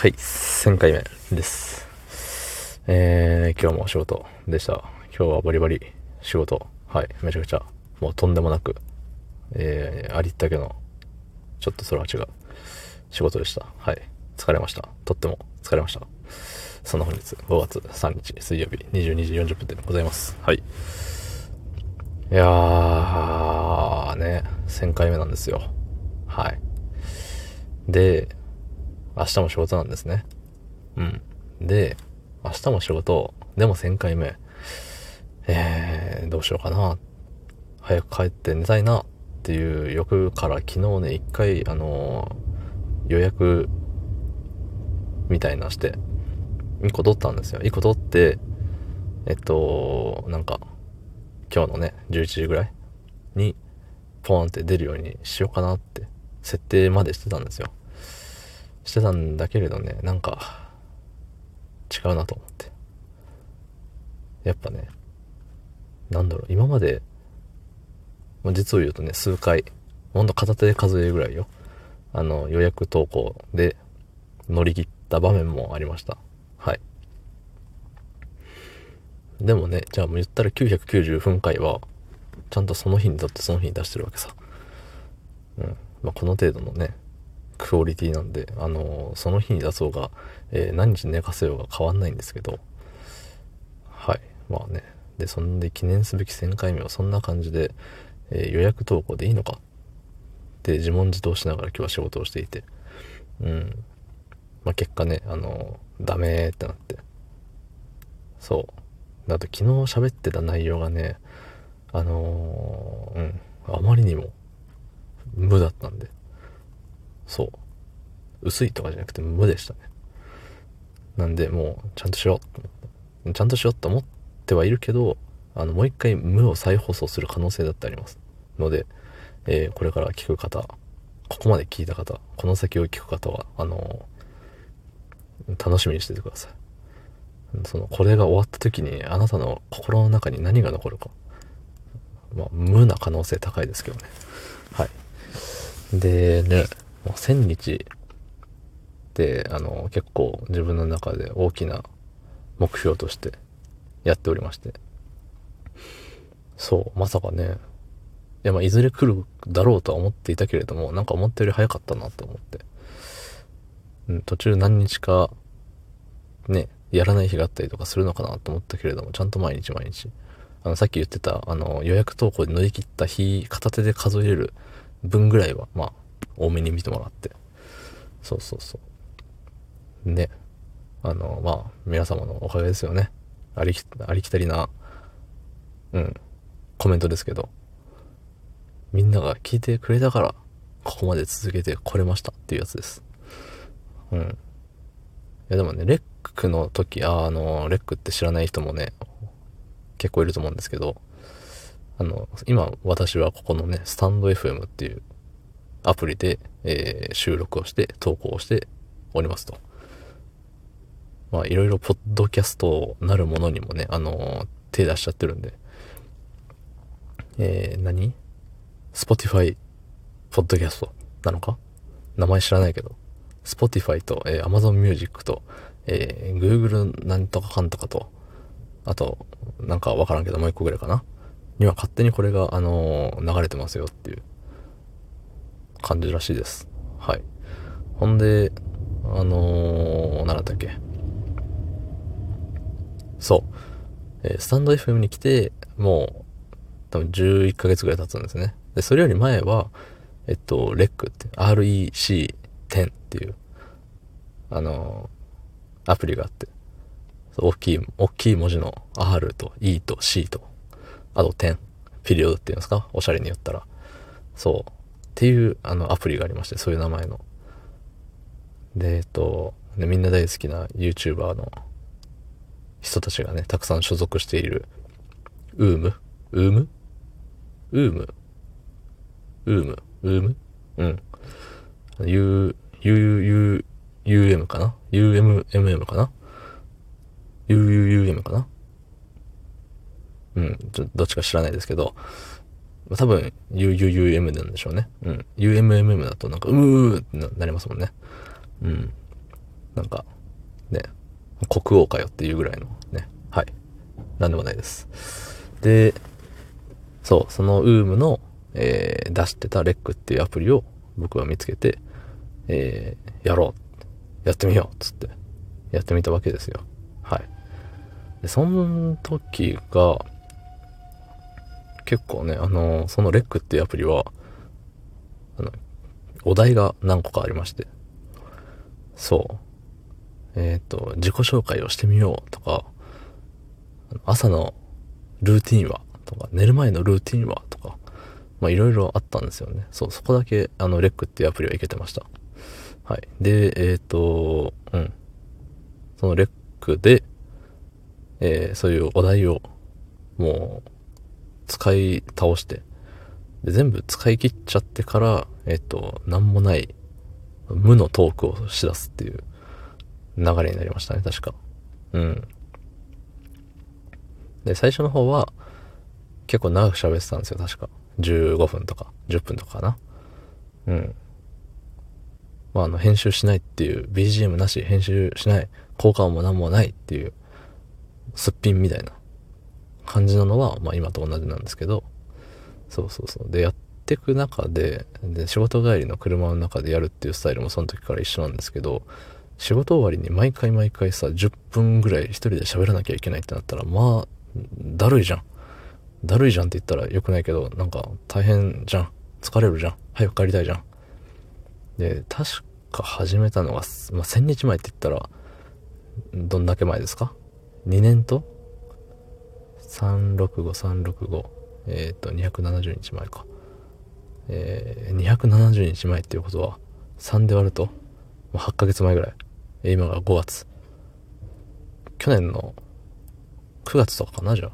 はい、1000回目です。えー、今日もお仕事でした。今日はバリバリ仕事。はい、めちゃくちゃ、もうとんでもなく、えー、ありったけの、ちょっとそれは違う、仕事でした。はい、疲れました。とっても疲れました。そんな本日、5月3日水曜日22時40分でございます。はい。いやー、ね、1000回目なんですよ。はい。で、明日も仕事なんですね。うん。で、明日も仕事、でも1000回目。えー、どうしようかな。早く帰って寝たいなっていう欲から昨日ね、一回、あのー、予約みたいなして、1個取ったんですよ。1個取って、えっと、なんか、今日のね、11時ぐらいに、ポーンって出るようにしようかなって、設定までしてたんですよ。してたんだけれどね、なんか、違うなと思って。やっぱね、なんだろう、今まで、まあ実を言うとね、数回、ほんと片手で数えるぐらいよ。あの、予約投稿で乗り切った場面もありました。はい。でもね、じゃあもう言ったら990分回は、ちゃんとその日にとってその日に出してるわけさ。うん。まあ、この程度のね、クオリティなんで、あの、その日に出そうが、えー、何日寝かせようが変わんないんですけど、はい。まあね。で、そんで記念すべき1000回目はそんな感じで、えー、予約投稿でいいのかって自問自答しながら今日は仕事をしていて、うん。まあ、結果ね、あのダメってなって。そう。だと昨日喋ってた内容がね、あのうん、あまりにも無だったんで。そう。薄いとかじゃなくて無でしたね。なんで、もう、ちゃんとしようちゃんとしようと思ってはいるけど、あの、もう一回無を再放送する可能性だってあります。ので、えー、これから聞く方、ここまで聞いた方、この先を聞く方は、あのー、楽しみにしててください。その、これが終わった時に、あなたの心の中に何が残るか。まあ、無な可能性高いですけどね。はい。でね、もう1000日ってあの結構自分の中で大きな目標としてやっておりまして。そうまさかね。いやまあいずれ来るだろうとは思っていたけれどもなんか思ったより早かったなと思って、うん、途中何日かねやらない日があったりとかするのかなと思ったけれどもちゃんと毎日毎日。あのさっき言ってたあの予約投稿で乗り切った日片手で数える分ぐらいはまあ多めに見てもらって。そうそうそう。ね。あの、まあ、皆様のおかげですよね。ありき、ありきたりな、うん、コメントですけど、みんなが聞いてくれたから、ここまで続けてこれましたっていうやつです。うん。いやでもね、レックの時、あ、あの、レックって知らない人もね、結構いると思うんですけど、あの、今私はここのね、スタンド FM っていうアプリで、えー、収録をして投稿をしておりますと。まあいろいろポッドキャストなるものにもね、あのー、手出しちゃってるんで。えー、何 ?Spotify ポッドキャストなのか？名前知らないけど。Spotify と、えー、Amazon Music と、えー、Google なんとかかんとかと、あと、なんかわからんけどもう一個ぐらいかなには勝手にこれが、あのー、流れてますよっていう感じらしいです。はい。ほんで、あのー、何だったっけ。そう。えー、スタンド FM に来て、もう、多分11ヶ月ぐらい経つんですね。で、それより前は、えっと、レックって、REC10 っていう、あのー、アプリがあって、大きい、大きい文字の R と E と C と、あと10、ピリオドっていうんですか？おしゃれに言ったら。そう。っていうあのアプリがありまして、そういう名前の。で、えっと、ね、みんな大好きな YouTuber の人たちがね、たくさん所属している、ウーム？ウーム？ウーム？ウーム？ウーム？うん。U、U、U、UM かな ?UMMM かな ?UUUM かな？うん、ちょどっちか知らないですけど、多分 UUUM なんでしょうね。うん。UMMM だとなんか、うーってなりますもんね。うん。なんか、ね、国王かよっていうぐらいのね、はい。なんでもないです。で、そう、その UM の、えー、出してたレックっていうアプリを僕は見つけて、えー、やろう。やってみよう。つって、やってみたわけですよ。はい。で、その時が、結構ね、あの、そのレックっていうアプリは、あの、お題が何個かありまして、そう。えっ、ー、と、自己紹介をしてみようとか、朝のルーティンはとか、寝る前のルーティンはとか、まあいろいろあったんですよね。そう、そこだけ、あの、レックっていうアプリはいけてました。はい。で、えっ、ー、と、うん。そのレックで、えー、そういうお題を、もう、使い倒して、で全部使い切っちゃってから、えっ、と、なんもない、無のトークをしだすっていう流れになりましたね、確か。うん。で、最初の方は、結構長く喋ってたんですよ、確か。15分とか、10分とかかな。うん。まあ、あの、編集しないっていう、BGM なし、編集しない、効果音も何もないっていう、すっぴんみたいな感じなのは、まあ今と同じなんですけど、そうそうそう。で、やってく中で、で、仕事帰りの車の中でやるっていうスタイルもその時から一緒なんですけど、仕事終わりに毎回毎回さ、10分ぐらい一人で喋らなきゃいけないってなったら、まあ、だるいじゃん。だるいじゃんって言ったら良くないけど、なんか大変じゃん。疲れるじゃん。早く帰りたいじゃん。で、確か始めたのが、まあ、1000日前って言ったら、どんだけ前ですか ?2 年と？?365、365。えっ、ー、と、270日前か。えー、270日前っていうことは、3で割ると、8ヶ月前ぐらい。今が5月。去年の9月とかかな、じゃ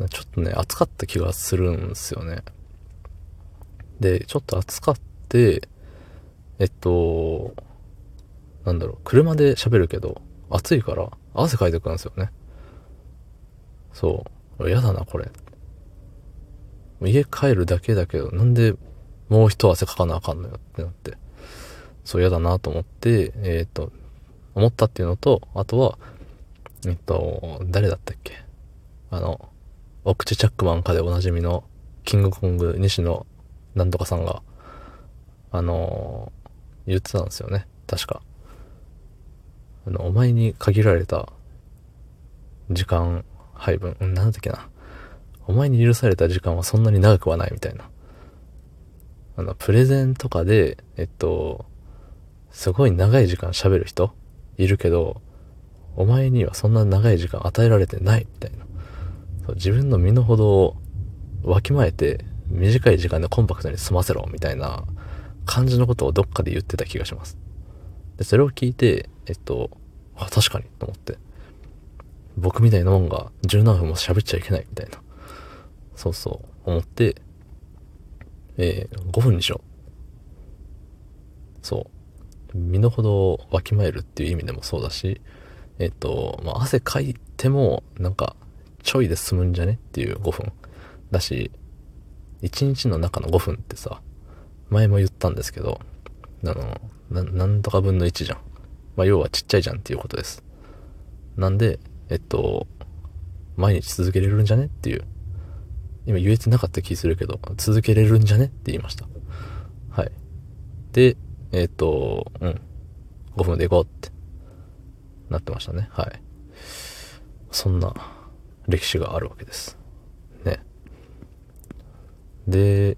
あ。ちょっとね、暑かった気がするんですよね。で、ちょっと暑かって、えっと、なんだろう、車で喋るけど、暑いから汗かいてくるんですよね。そう。嫌だな、これ。家帰るだけだけど、なんでもう一汗かかなあかんのよってなって。そう嫌だなと思って、えっ、と、思ったっていうのと、あとは、えっと、誰だったっけ？あの、お口チャックマンかでおなじみの、キングコング西野なんとかさんが、あの言ってたんですよね。確か。あの、お前に限られた時間配分、うん、なんだっけな。お前に許された時間はそんなに長くはないみたいな。あの、プレゼンとかで、えっと、すごい長い時間喋る人？いるけど、お前にはそんな長い時間与えられてないみたいな。そう自分の身の程をわきまえて短い時間でコンパクトに済ませろみたいな感じのことをどっかで言ってた気がします。で、それを聞いて、えっと、あ、確かにと思って。僕みたいなもんが十何分も喋っちゃいけないみたいな。そうそう、思って、えー、5分にしよう。そう。身の程をわきまえるっていう意味でもそうだし、えっと、まあ、汗かいても、なんか、ちょいで済むんじゃねっていう5分。だし、1日の中の5分ってさ、前も言ったんですけど、あの、な、なんとか分の1じゃん。まあ、要はちっちゃいじゃんっていうことです。なんで、えっと、毎日続けれるんじゃねっていう。今言えてなかった気するけど、続けれるんじゃねって言いました。はい。で、えっと、うん。5分で行こうってなってましたね。はい。そんな歴史があるわけです。ね。で、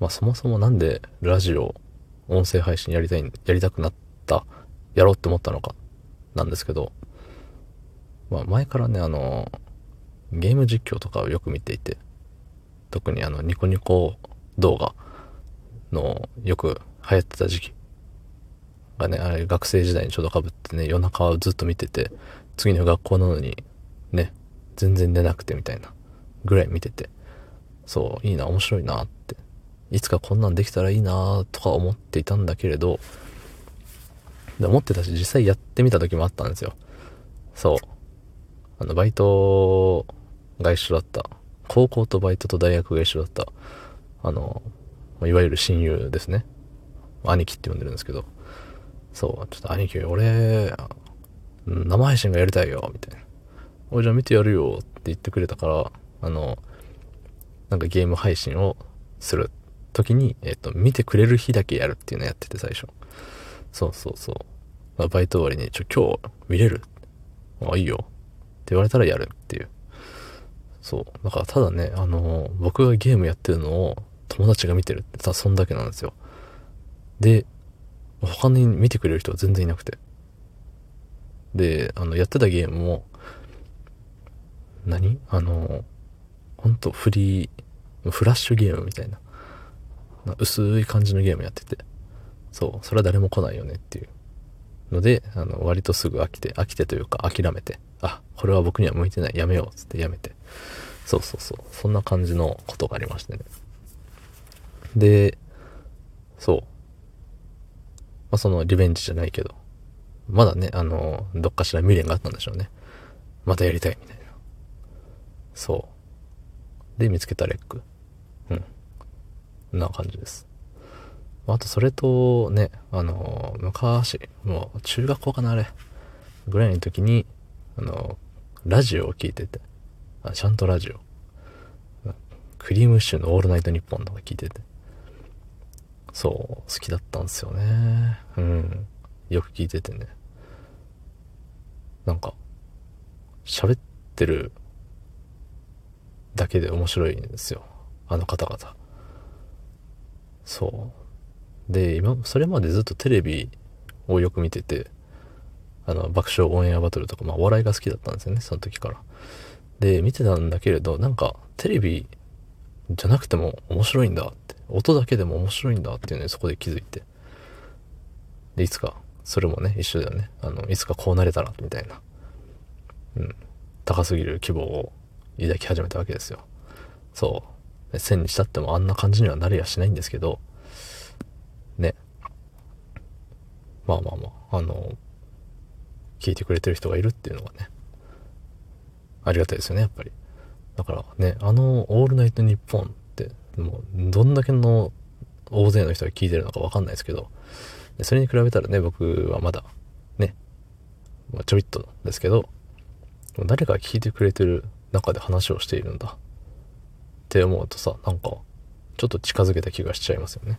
まあそもそもなんでラジオ、音声配信やりたい、やりたくなった、やろうって思ったのか、なんですけど、まあ前からね、あの、ゲーム実況とかをよく見ていて、特にあの、ニコニコ動画のよく流行ってた時期がね、あれ学生時代にちょうど被ってね、夜中をずっと見てて、次の学校なのに、ね、全然出なくてみたいな、ぐらい見てて、そう、いいな、面白いなって、いつかこんなんできたらいいなとか思っていたんだけれど、で思ってたし、実際やってみた時もあったんですよ。そう。あの、バイトが一緒だった。高校とバイトと大学が一緒だった。あの、いわゆる親友ですね。兄貴って呼んでるんですけど、そう、ちょっと兄貴、俺、生配信がやりたいよ、みたいな。おじゃあ見てやるよって言ってくれたから、あの、なんかゲーム配信をする時に、えっ、と、見てくれる日だけやるっていうのやってて最初。そうそうそう。バイト終わりに、ちょ、今日見れる？あ、いいよ。って言われたらやるっていう。そう。だからただね、あの僕がゲームやってるのを友達が見てるってさ、そんだけなんですよ。で、他に見てくれる人は全然いなくて。で、あの、やってたゲームも、何？あの、ほんとフリー、フラッシュゲームみたいな。薄い感じのゲームやってて。そう、それは誰も来ないよねっていうので、あの、割とすぐ飽きて、飽きてというか諦めて、あ、これは僕には向いてない、やめようつってやめて。そうそうそう、そんな感じのことがありましてね。で、そう。まあ、そのリベンジじゃないけど、まだね、あの、どっかしら未練があったんでしょうね。またやりたいみたいな。そう。で、見つけたレック。うん。な感じです。あと、それと、ね、あの、昔、もう、中学校かな、あれ。ぐらいの時に、あの、ラジオを聞いてて。あ、ちゃんとラジオ。クリームシチューのオールナイトニッポンとか聞いてて。そう、好きだったんですよね。うん。よく聞いててね。なんか、喋ってるだけで面白いんですよ。あの方々。そう。で、今、それまでずっとテレビをよく見てて、あの、爆笑オンエアバトルとか、まあ、お笑いが好きだったんですよね、その時から。で、見てたんだけれど、なんか、テレビじゃなくても面白いんだって、音だけでも面白いんだっていうのにそこで気づいて。で、いつか、それもね、一緒だよね。あの、いつかこうなれたら、みたいな。うん。高すぎる希望を抱き始めたわけですよ。そう。線にしたってもあんな感じにはなれやしないんですけど、ね。まあまあまあ、あの、聞いてくれてる人がいるっていうのがね、ありがたいですよね、やっぱり。だからね、あの、オールナイトニッポンって、もう、どんだけの大勢の人が聞いてるのかわかんないですけど、それに比べたらね、僕はまだ、ね、まあ、ちょびっとですけど、誰かが聞いてくれてる中で話をしているんだって思うとさ、なんか、ちょっと近づけた気がしちゃいますよね。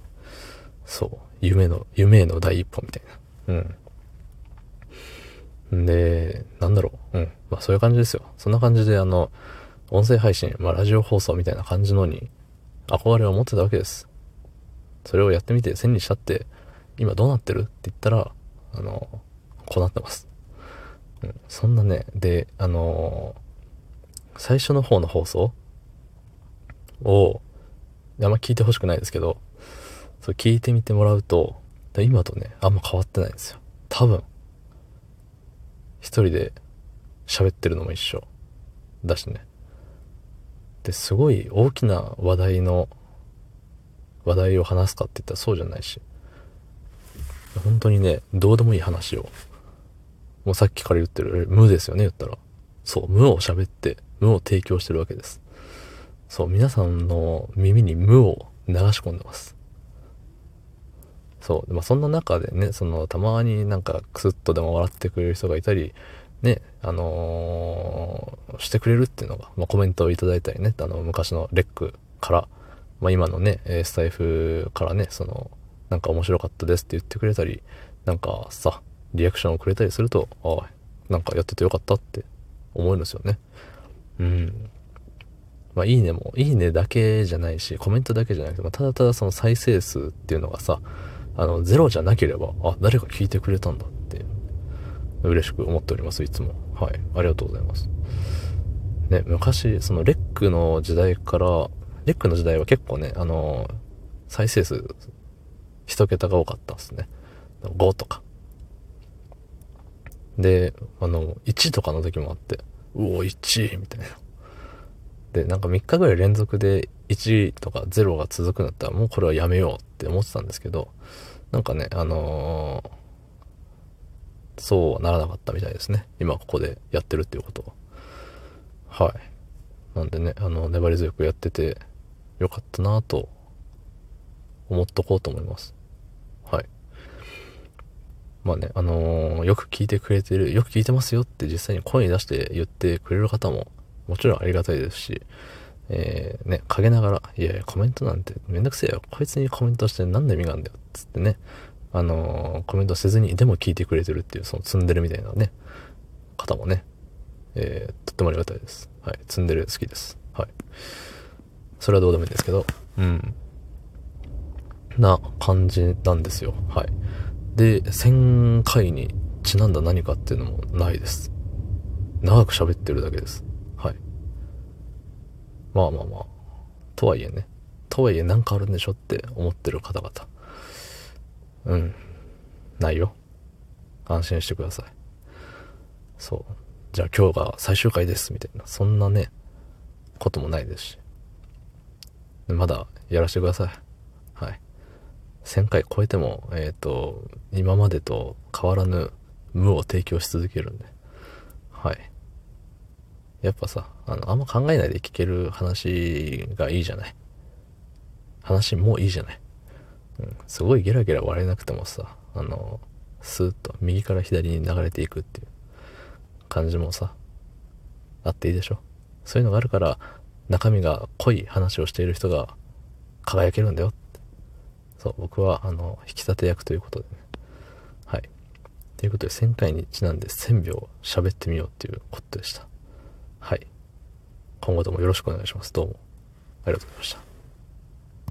そう。夢の、夢への第一歩みたいな。うん。んで、なんだろう。うん。まあそういう感じですよ。そんな感じであの、音声配信、まあラジオ放送みたいな感じのに憧れを持ってたわけです。それをやってみて1000にしたって、今どうなってる？って言ったら、あの、こうなってます。うん。そんなね、で、あの最初の方の放送を、あんま聞いてほしくないですけど、そう聞いてみてもらうと、今とね、あんま変わってないんですよ。多分。一人で喋ってるのも一緒。だしね。で、すごい大きな話題の、話題を話すかって言ったらそうじゃないし。本当にね、どうでもいい話を。もうさっきから言ってる、無ですよね、言ったら。そう、無を喋って、無を提供してるわけです。そう、皆さんの耳に無を流し込んでます。そう。まあ、そんな中でね、その、たまになんかクスッとでも笑ってくれる人がいたり、ね、あのー、してくれるっていうのが、まあ、コメントをいただいたりね、あの、昔のレックから、まあ、今のね、スタイフからね、その、なんか面白かったですって言ってくれたり、なんかさ、リアクションをくれたりすると、ああ、なんかやっててよかったって思うんですよね。うん。まあ、いいねも、いいねだけじゃないし、コメントだけじゃなくて、まあ、ただただその再生数っていうのがさ、あの、ゼロじゃなければ、あ、誰か聞いてくれたんだって、嬉しく思っております、いつも。はい。ありがとうございます。ね、昔、そのレックの時代から、レックの時代は結構ね、あの、再生数、一桁が多かったですね。5とか。で、あの、1とかの時もあって、うお、1みたいな。で、なんか3日ぐらい連続で1とか0が続くんだったらもうこれはやめようって思ってたんですけど、なんかね、あのー、そうはならなかったみたいですね。今ここでやってるっていうことは。はい。なんでね、あの、粘り強くやっててよかったなと思っとこうと思います。はい。まあね、あのーよく聞いてくれてる、よく聞いてますよって実際に声に出して言ってくれる方ももちろんありがたいですし、えー、ね、陰ながら、いやいや、コメントなんてめんどくせえよ。こいつにコメントして何の意味があるんだよ。つってね、あのーコメントせずに、でも聞いてくれてるっていう、その積んでるみたいなね、方もね、えー、とってもありがたいです。はい。積んでる好きです。はい。それはどうでもいいんですけど、うん。な感じなんですよ。はい。で、1000回にちなんだ何かっていうのもないです。長く喋ってるだけです。まあまあまあ。とはいえね。とはいえなんかあるんでしょって思ってる方々。うん。ないよ。安心してください。そう。じゃあ今日が最終回です、みたいな。そんなね、こともないですし。まだやらせてください。はい。1000回超えても、えっ、と、今までと変わらぬ無を提供し続けるんで。はい。やっぱさ、あの、あんま考えないで聞ける話がいいじゃない？話もいいじゃない？うん。すごいゲラゲラ笑えなくてもさ、あの、スーッと右から左に流れていくっていう感じもさ、あっていいでしょ？そういうのがあるから、中身が濃い話をしている人が輝けるんだよって。そう、僕は、あの、引き立て役ということでね。はい。ということで、1000回にちなんで1000秒喋ってみようっていうことでした。はい。今後ともよろしくお願いします。どうも。ありがとうございました。